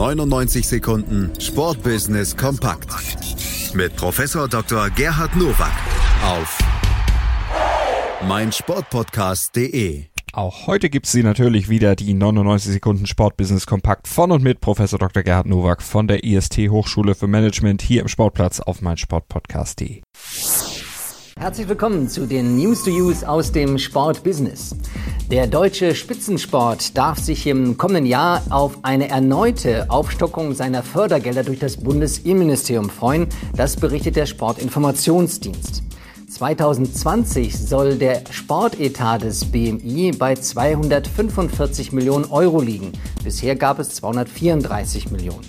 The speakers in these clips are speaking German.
99 Sekunden Sportbusiness kompakt mit Professor Dr. Gerhard Nowak auf meinsportpodcast.de. Auch heute gibt's sie natürlich wieder, die 99 Sekunden Sportbusiness Kompakt von und mit Professor Dr. Gerhard Nowak von der IST Hochschule für Management hier im Sportplatz auf meinsportpodcast.de. Herzlich willkommen zu den News to Use aus dem Sportbusiness. Der deutsche Spitzensport darf sich im kommenden Jahr auf eine erneute Aufstockung seiner Fördergelder durch das Bundesinnenministerium freuen. Das berichtet der Sportinformationsdienst. 2020 soll der Sportetat des BMI bei 245 Millionen Euro liegen. Bisher gab es 234 Millionen.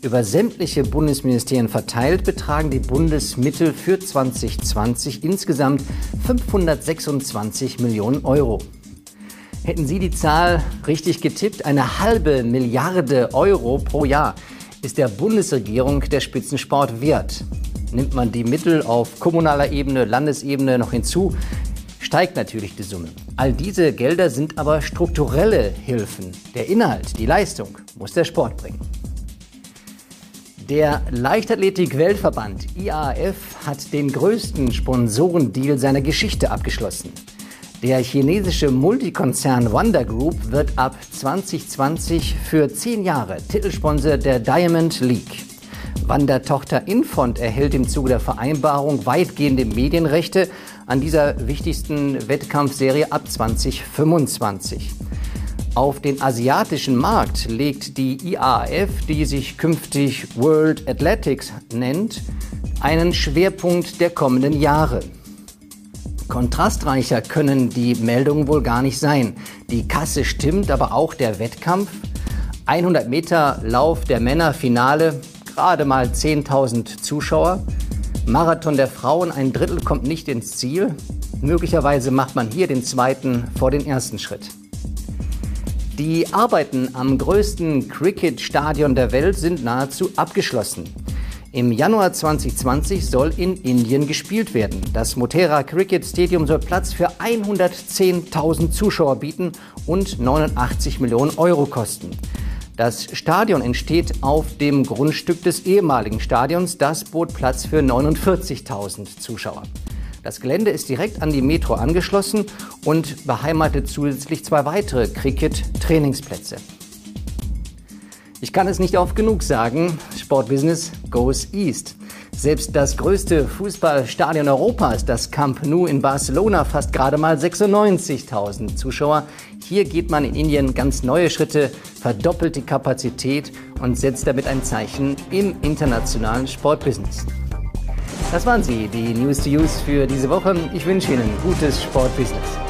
Über sämtliche Bundesministerien verteilt betragen die Bundesmittel für 2020 insgesamt 526 Millionen Euro. Hätten Sie die Zahl richtig getippt, eine halbe Milliarde Euro pro Jahr ist der Bundesregierung der Spitzensport wert. Nimmt man die Mittel auf kommunaler Ebene, Landesebene noch hinzu, steigt natürlich die Summe. All diese Gelder sind aber strukturelle Hilfen. Der Inhalt, die Leistung muss der Sport bringen. Der Leichtathletik-Weltverband IAAF hat den größten Sponsorendeal seiner Geschichte abgeschlossen. Der chinesische Multikonzern Wonder Group wird ab 2020 für zehn Jahre Titelsponsor der Diamond League. Wandertochter Infont erhält im Zuge der Vereinbarung weitgehende Medienrechte an dieser wichtigsten Wettkampfserie ab 2025. Auf den asiatischen Markt legt die IAAF, die sich künftig World Athletics nennt, einen Schwerpunkt der kommenden Jahre. Kontrastreicher können die Meldungen wohl gar nicht sein. Die Kasse stimmt, aber auch der Wettkampf. 100 Meter Lauf der Männer Finale, gerade mal 10.000 Zuschauer. Marathon der Frauen, ein Drittel kommt nicht ins Ziel. Möglicherweise macht man hier den zweiten vor den ersten Schritt. Die Arbeiten am größten Cricket-Stadion der Welt sind nahezu abgeschlossen. Im Januar 2020 soll in Indien gespielt werden. Das Motera Cricket Stadium soll Platz für 110.000 Zuschauer bieten und 89 Millionen Euro kosten. Das Stadion entsteht auf dem Grundstück des ehemaligen Stadions. Das bot Platz für 49.000 Zuschauer. Das Gelände ist direkt an die Metro angeschlossen und beheimatet zusätzlich zwei weitere Cricket-Trainingsplätze. Ich kann es nicht oft genug sagen, Sportbusiness goes east. Selbst das größte Fußballstadion Europas, das Camp Nou in Barcelona, fast gerade mal 96.000 Zuschauer. Hier geht man in Indien ganz neue Schritte, verdoppelt die Kapazität und setzt damit ein Zeichen im internationalen Sportbusiness. Das waren sie, die News to Use für diese Woche. Ich wünsche Ihnen gutes Sportbusiness.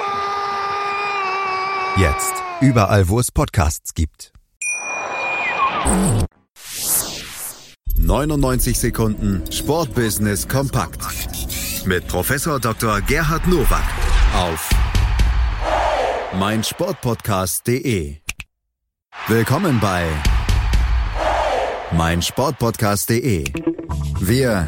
Jetzt überall, wo es Podcasts gibt. 99 Sekunden Sportbusiness kompakt mit Professor Dr. Gerhard Nowak auf meinsportpodcast.de. Willkommen bei meinsportpodcast.de. Wir